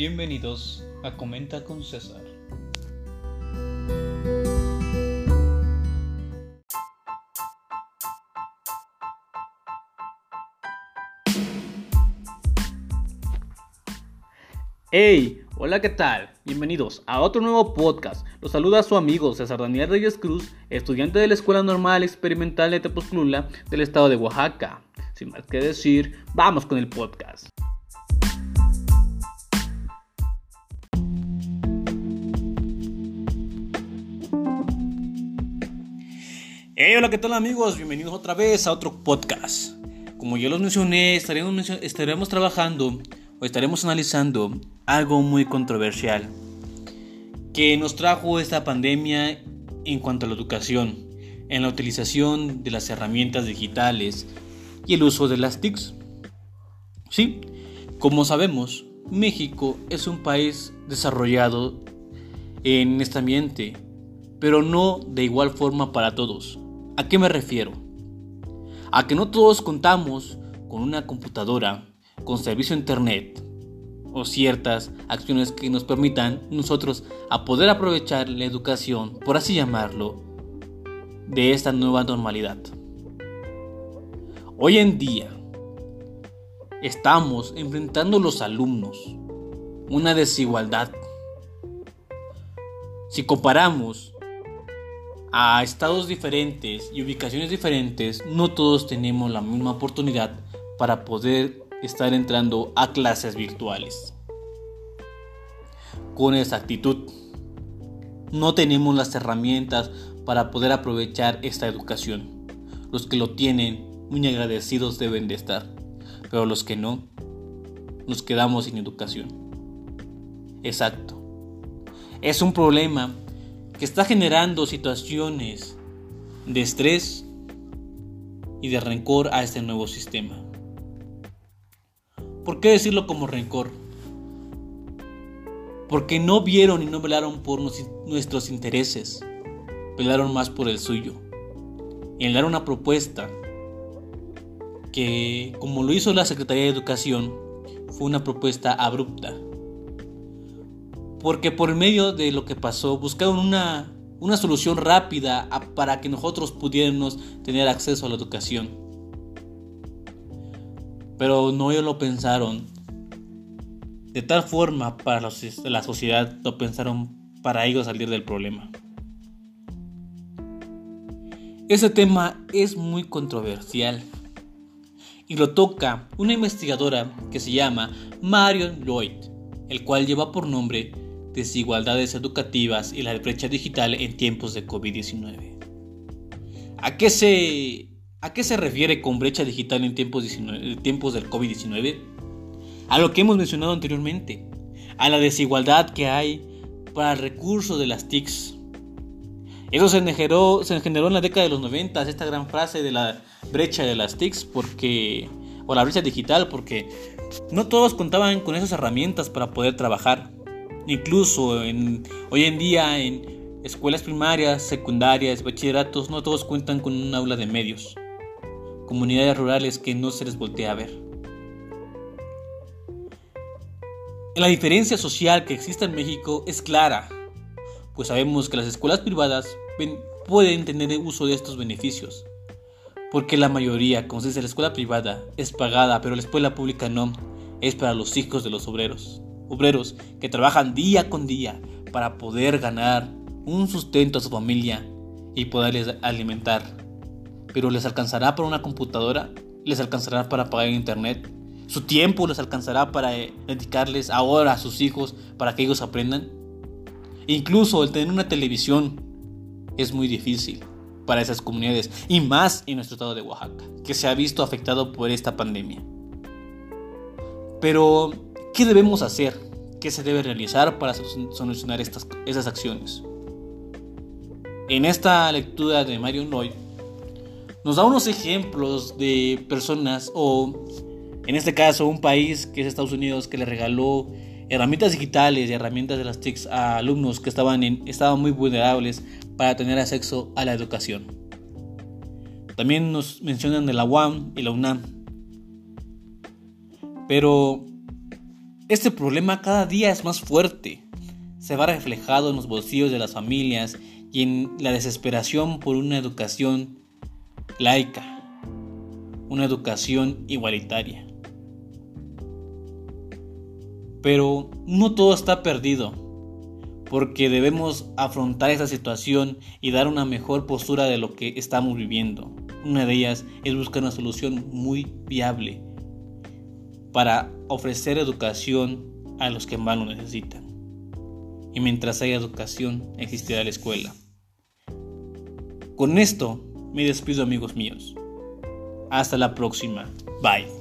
Bienvenidos a Comenta con César. Hey, hola, ¿qué tal? Bienvenidos a otro nuevo podcast. Los saluda su amigo César Daniel Reyes Cruz, estudiante de la Escuela Normal Experimental de Tepoztlula del estado de Oaxaca. Sin más que decir, vamos con el podcast. Hey, hola, ¿qué tal amigos? Bienvenidos otra vez a otro podcast. Como ya los mencioné, estaremos, estaremos trabajando o estaremos analizando algo muy controversial que nos trajo esta pandemia en cuanto a la educación, en la utilización de las herramientas digitales y el uso de las TICs. Sí, como sabemos, México es un país desarrollado en este ambiente, pero no de igual forma para todos. ¿A qué me refiero? A que no todos contamos con una computadora con servicio internet o ciertas acciones que nos permitan nosotros a poder aprovechar la educación, por así llamarlo, de esta nueva normalidad. Hoy en día estamos enfrentando los alumnos una desigualdad. Si comparamos a estados diferentes y ubicaciones diferentes, no todos tenemos la misma oportunidad para poder estar entrando a clases virtuales. Con esa actitud, no tenemos las herramientas para poder aprovechar esta educación. Los que lo tienen, muy agradecidos deben de estar, pero los que no, nos quedamos sin educación. Exacto. Es un problema que está generando situaciones de estrés y de rencor a este nuevo sistema. ¿Por qué decirlo como rencor? Porque no vieron y no velaron por nuestros intereses, velaron más por el suyo. Y en dar una propuesta que, como lo hizo la Secretaría de Educación, fue una propuesta abrupta. Porque por medio de lo que pasó, buscaron una, una solución rápida para que nosotros pudiéramos tener acceso a la educación pero no ellos lo pensaron. De tal forma para la sociedad lo pensaron para ellos salir del problema. Ese tema es muy controversial y lo toca una investigadora que se llama Marion Lloyd, el cual lleva por nombre Desigualdades educativas y la brecha digital en tiempos de COVID-19. ¿A qué se ¿A qué se refiere con brecha digital en tiempos, tiempos del COVID-19? A lo que hemos mencionado anteriormente, a la desigualdad que hay para el recurso de las TICs. Eso se generó, se generó en la década de los 90, esta gran frase de la brecha de las TICs, porque, o la brecha digital, porque no todos contaban con esas herramientas para poder trabajar. Incluso hoy en día en escuelas primarias, secundarias, bachilleratos, no todos cuentan con un aula de medios comunidades rurales que no se les voltea a ver. La diferencia social que existe en México es clara, pues sabemos que las escuelas privadas pueden tener uso de estos beneficios, porque la mayoría, como se dice, la escuela privada es pagada, pero la escuela pública no, es para los hijos de los obreros, obreros que trabajan día con día para poder ganar un sustento a su familia y poderles alimentar pero ¿les alcanzará para una computadora? ¿Les alcanzará para pagar internet? ¿Su tiempo les alcanzará para eh, dedicarles ahora a sus hijos para que ellos aprendan? Incluso el tener una televisión es muy difícil para esas comunidades y más en nuestro estado de Oaxaca, que se ha visto afectado por esta pandemia. Pero, ¿qué debemos hacer? ¿Qué se debe realizar para solucionar estas, esas acciones? En esta lectura de Mario Lloyd nos da unos ejemplos de personas o en este caso un país que es Estados Unidos que le regaló herramientas digitales y herramientas de las TICs a alumnos que estaban, en, estaban muy vulnerables para tener acceso a la educación. También nos mencionan de la UAM y la UNAM. Pero, este problema cada día es más fuerte. Se va reflejado en los bolsillos de las familias y en la desesperación por una educación laica, una educación igualitaria. Pero no todo está perdido, porque debemos afrontar esta situación y dar una mejor postura de lo que estamos viviendo. Una de ellas es buscar una solución muy viable para ofrecer educación a los que más lo necesitan. Y mientras haya educación, existirá la escuela. Con esto me despido amigos míos. Hasta la próxima. Bye.